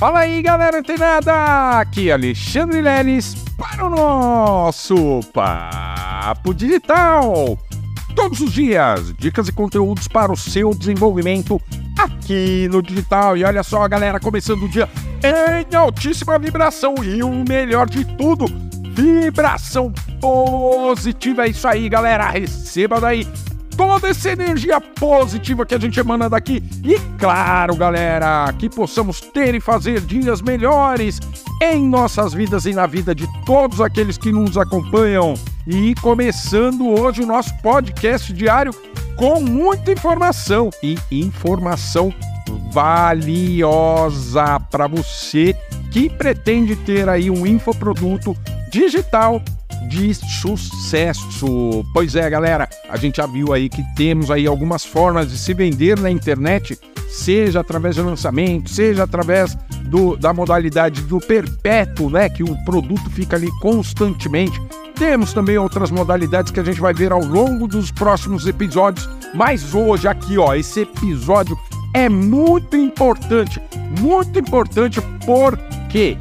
Fala aí, galera antenada! Aqui é Alexandre Leles para o nosso Papo Digital. Todos os dias, dicas e conteúdos para o seu desenvolvimento aqui no digital. E olha só, galera, começando o dia em altíssima vibração e o melhor de tudo, vibração positiva. É isso aí, galera. Receba daí toda essa energia positiva que a gente emana daqui. E claro, galera, que possamos ter e fazer dias melhores em nossas vidas e na vida de todos aqueles que nos acompanham. E começando hoje o nosso podcast diário com muita informação e informação valiosa para você que pretende ter aí um infoproduto digital de sucesso. Pois é, galera, a gente já viu aí que temos aí algumas formas de se vender na internet, seja através de lançamento, seja através do, da modalidade do perpétuo, né, que o produto fica ali constantemente. Temos também outras modalidades que a gente vai ver ao longo dos próximos episódios, mas hoje aqui, ó, esse episódio é muito importante, muito importante porque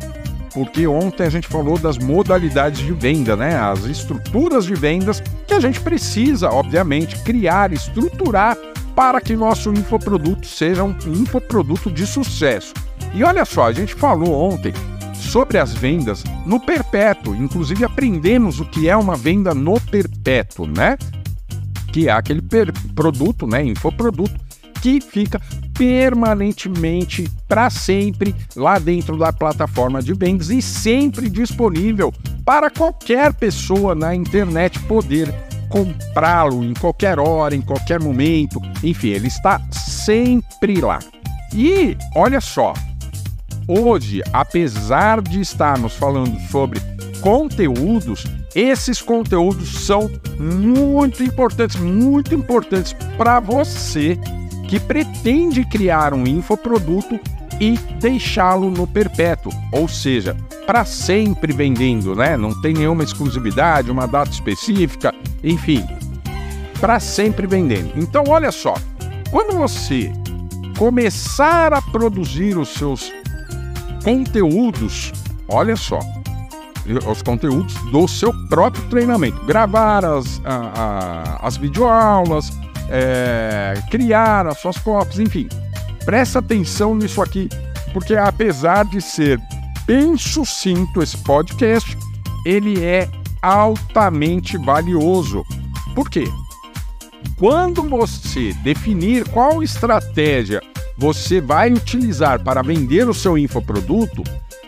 porque ontem a gente falou das modalidades de venda, né? As estruturas de vendas que a gente precisa, obviamente, criar, estruturar para que nosso infoproduto seja um infoproduto de sucesso. E olha só, a gente falou ontem sobre as vendas no perpétuo, inclusive aprendemos o que é uma venda no perpétuo, né? Que é aquele produto, né, infoproduto que fica permanentemente para sempre lá dentro da plataforma de vendas e sempre disponível para qualquer pessoa na internet poder comprá-lo em qualquer hora, em qualquer momento. Enfim, ele está sempre lá. E olha só, hoje, apesar de estarmos falando sobre conteúdos, esses conteúdos são muito importantes, muito importantes para você que pretende criar um infoproduto e deixá-lo no perpétuo, ou seja, para sempre vendendo, né? Não tem nenhuma exclusividade, uma data específica, enfim, para sempre vendendo. Então, olha só, quando você começar a produzir os seus conteúdos, olha só, os conteúdos do seu próprio treinamento, gravar as, a, a, as videoaulas, é, criar as suas cópias, enfim. Presta atenção nisso aqui, porque apesar de ser bem sucinto esse podcast, ele é altamente valioso. Por quê? Quando você definir qual estratégia você vai utilizar para vender o seu infoproduto,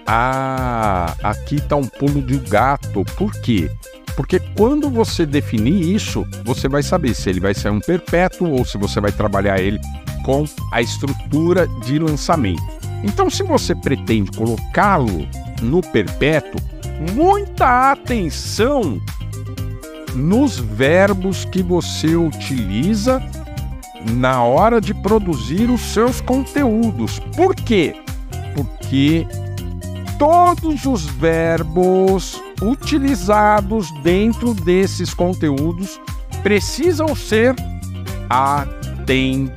ah, aqui está um pulo de gato. Por quê? Porque quando você definir isso, você vai saber se ele vai ser um perpétuo ou se você vai trabalhar ele com a estrutura de lançamento. Então, se você pretende colocá-lo no perpétuo, muita atenção nos verbos que você utiliza na hora de produzir os seus conteúdos. Por quê? Porque todos os verbos utilizados dentro desses conteúdos precisam ser atemporais.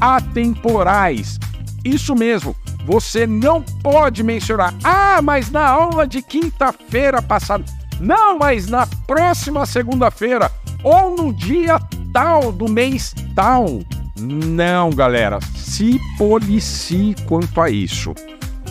Atemporais. Isso mesmo. Você não pode mencionar, ah, mas na aula de quinta-feira passada. Não, mas na próxima segunda-feira ou no dia tal do mês tal. Não, galera, se policie quanto a isso.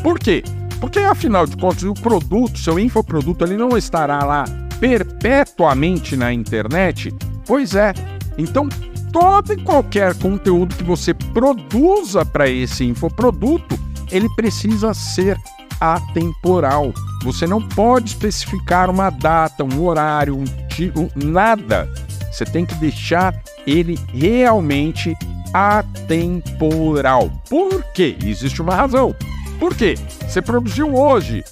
Por quê? Porque afinal de contas, o produto, seu infoproduto, ele não estará lá perpetuamente na internet? Pois é. Então, todo e qualquer conteúdo que você produza para esse infoproduto, ele precisa ser atemporal. Você não pode especificar uma data, um horário, um tipo, nada. Você tem que deixar ele realmente atemporal. Por quê? Existe uma razão. Por quê? Você produziu hoje,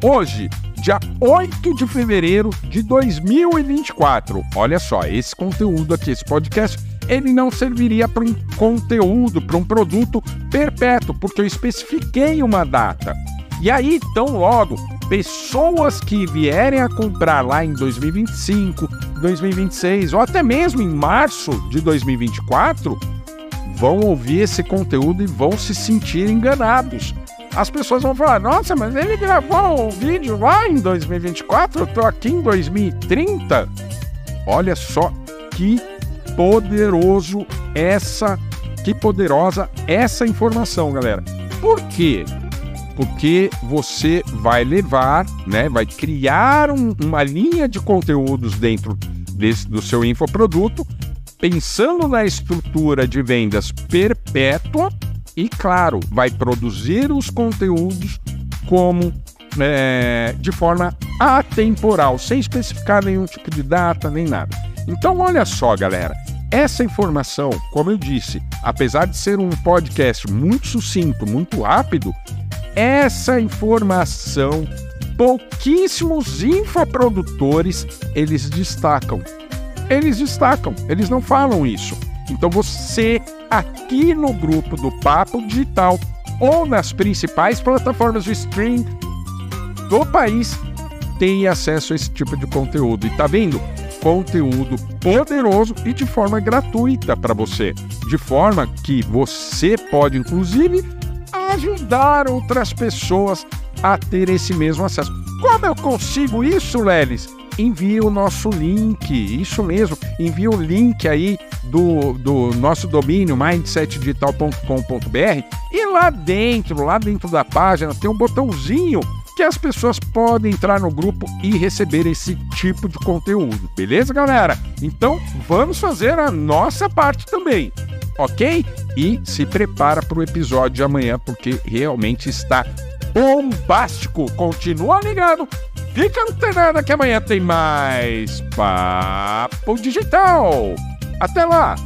hoje, dia 8 de fevereiro de 2024. Olha só, esse conteúdo aqui, esse podcast, ele não serviria para um conteúdo, para um produto perpétuo, porque eu especifiquei uma data. E aí, tão logo, pessoas que vierem a comprar lá em 2025, 2026 ou até mesmo em março de 2024 vão ouvir esse conteúdo e vão se sentir enganados. As pessoas vão falar: nossa, mas ele gravou o vídeo lá em 2024, eu tô aqui em 2030. Olha só que poderoso essa, que poderosa essa informação, galera. Por quê? Porque você vai levar, né, vai criar um, uma linha de conteúdos dentro desse, do seu infoproduto, pensando na estrutura de vendas perpétua e, claro, vai produzir os conteúdos como é, de forma atemporal, sem especificar nenhum tipo de data nem nada. Então, olha só, galera. Essa informação, como eu disse, apesar de ser um podcast muito sucinto, muito rápido, essa informação pouquíssimos infoprodutores eles destacam. Eles destacam, eles não falam isso. Então você aqui no grupo do Papo Digital ou nas principais plataformas de stream do país tem acesso a esse tipo de conteúdo. E tá vendo? Conteúdo poderoso e de forma gratuita para você. De forma que você pode, inclusive, ajudar outras pessoas a ter esse mesmo acesso. Como eu consigo isso, Lelis? Envie o nosso link, isso mesmo, envie o link aí do, do nosso domínio mindsetdigital.com.br e lá dentro, lá dentro da página, tem um botãozinho que as pessoas podem entrar no grupo e receber esse tipo de conteúdo, beleza, galera? Então vamos fazer a nossa parte também, ok? E se prepara para o episódio de amanhã, porque realmente está bombástico. Continua ligado, fica antenado que amanhã tem mais Papo Digital. Até lá!